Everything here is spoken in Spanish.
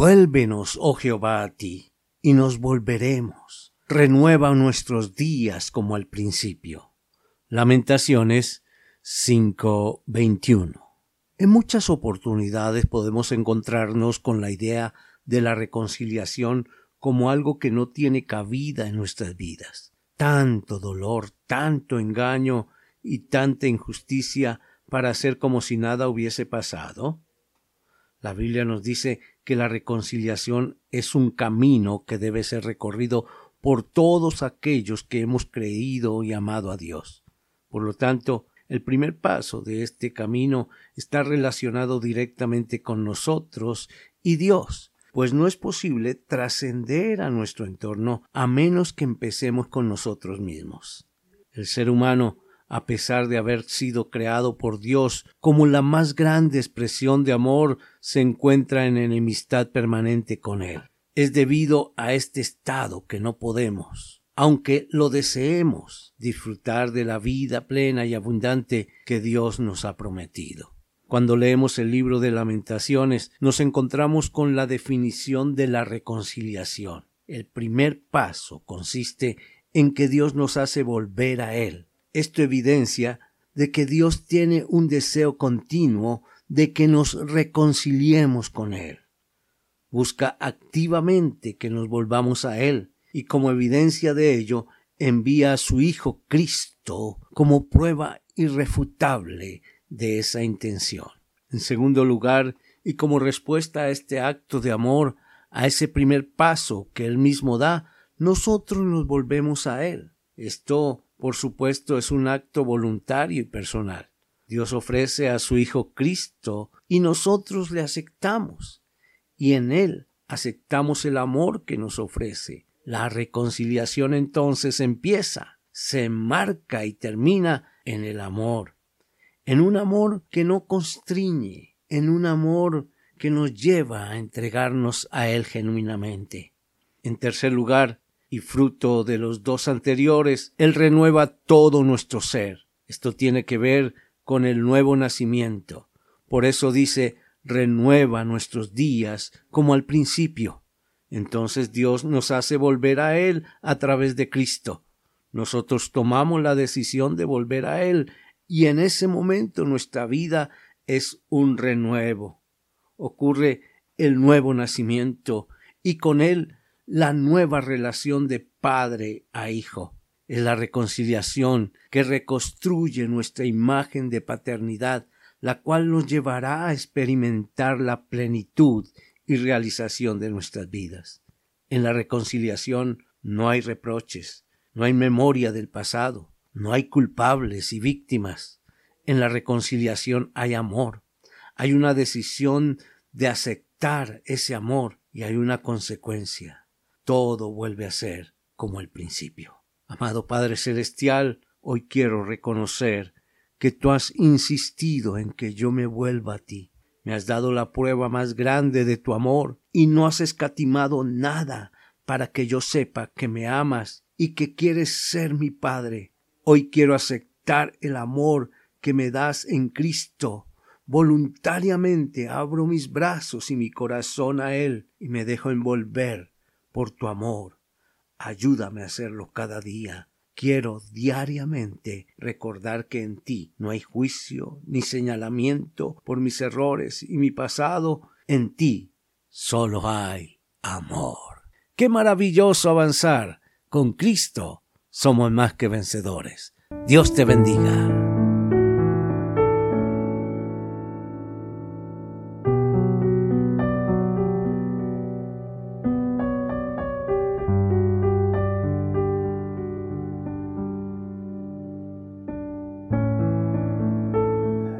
Vuélvenos, oh Jehová, a ti, y nos volveremos. Renueva nuestros días como al principio. Lamentaciones 5:21. En muchas oportunidades podemos encontrarnos con la idea de la reconciliación como algo que no tiene cabida en nuestras vidas. Tanto dolor, tanto engaño y tanta injusticia para hacer como si nada hubiese pasado. La Biblia nos dice que la reconciliación es un camino que debe ser recorrido por todos aquellos que hemos creído y amado a Dios. Por lo tanto, el primer paso de este camino está relacionado directamente con nosotros y Dios, pues no es posible trascender a nuestro entorno a menos que empecemos con nosotros mismos. El ser humano a pesar de haber sido creado por Dios como la más grande expresión de amor, se encuentra en enemistad permanente con Él. Es debido a este estado que no podemos, aunque lo deseemos, disfrutar de la vida plena y abundante que Dios nos ha prometido. Cuando leemos el libro de lamentaciones, nos encontramos con la definición de la reconciliación. El primer paso consiste en que Dios nos hace volver a Él, esto evidencia de que Dios tiene un deseo continuo de que nos reconciliemos con Él. Busca activamente que nos volvamos a Él y como evidencia de ello envía a su Hijo Cristo como prueba irrefutable de esa intención. En segundo lugar, y como respuesta a este acto de amor, a ese primer paso que Él mismo da, nosotros nos volvemos a Él. Esto por supuesto, es un acto voluntario y personal. Dios ofrece a su Hijo Cristo y nosotros le aceptamos. Y en Él aceptamos el amor que nos ofrece. La reconciliación entonces empieza, se enmarca y termina en el amor. En un amor que no constriñe, en un amor que nos lleva a entregarnos a Él genuinamente. En tercer lugar, y fruto de los dos anteriores, Él renueva todo nuestro ser. Esto tiene que ver con el nuevo nacimiento. Por eso dice renueva nuestros días como al principio. Entonces Dios nos hace volver a Él a través de Cristo. Nosotros tomamos la decisión de volver a Él y en ese momento nuestra vida es un renuevo. Ocurre el nuevo nacimiento y con Él la nueva relación de padre a hijo. Es la reconciliación que reconstruye nuestra imagen de paternidad, la cual nos llevará a experimentar la plenitud y realización de nuestras vidas. En la reconciliación no hay reproches, no hay memoria del pasado, no hay culpables y víctimas. En la reconciliación hay amor, hay una decisión de aceptar ese amor y hay una consecuencia todo vuelve a ser como el principio. Amado Padre Celestial, hoy quiero reconocer que tú has insistido en que yo me vuelva a ti. Me has dado la prueba más grande de tu amor y no has escatimado nada para que yo sepa que me amas y que quieres ser mi Padre. Hoy quiero aceptar el amor que me das en Cristo. Voluntariamente abro mis brazos y mi corazón a Él y me dejo envolver por tu amor. Ayúdame a hacerlo cada día. Quiero diariamente recordar que en ti no hay juicio ni señalamiento por mis errores y mi pasado. En ti solo hay amor. Qué maravilloso avanzar. Con Cristo somos más que vencedores. Dios te bendiga.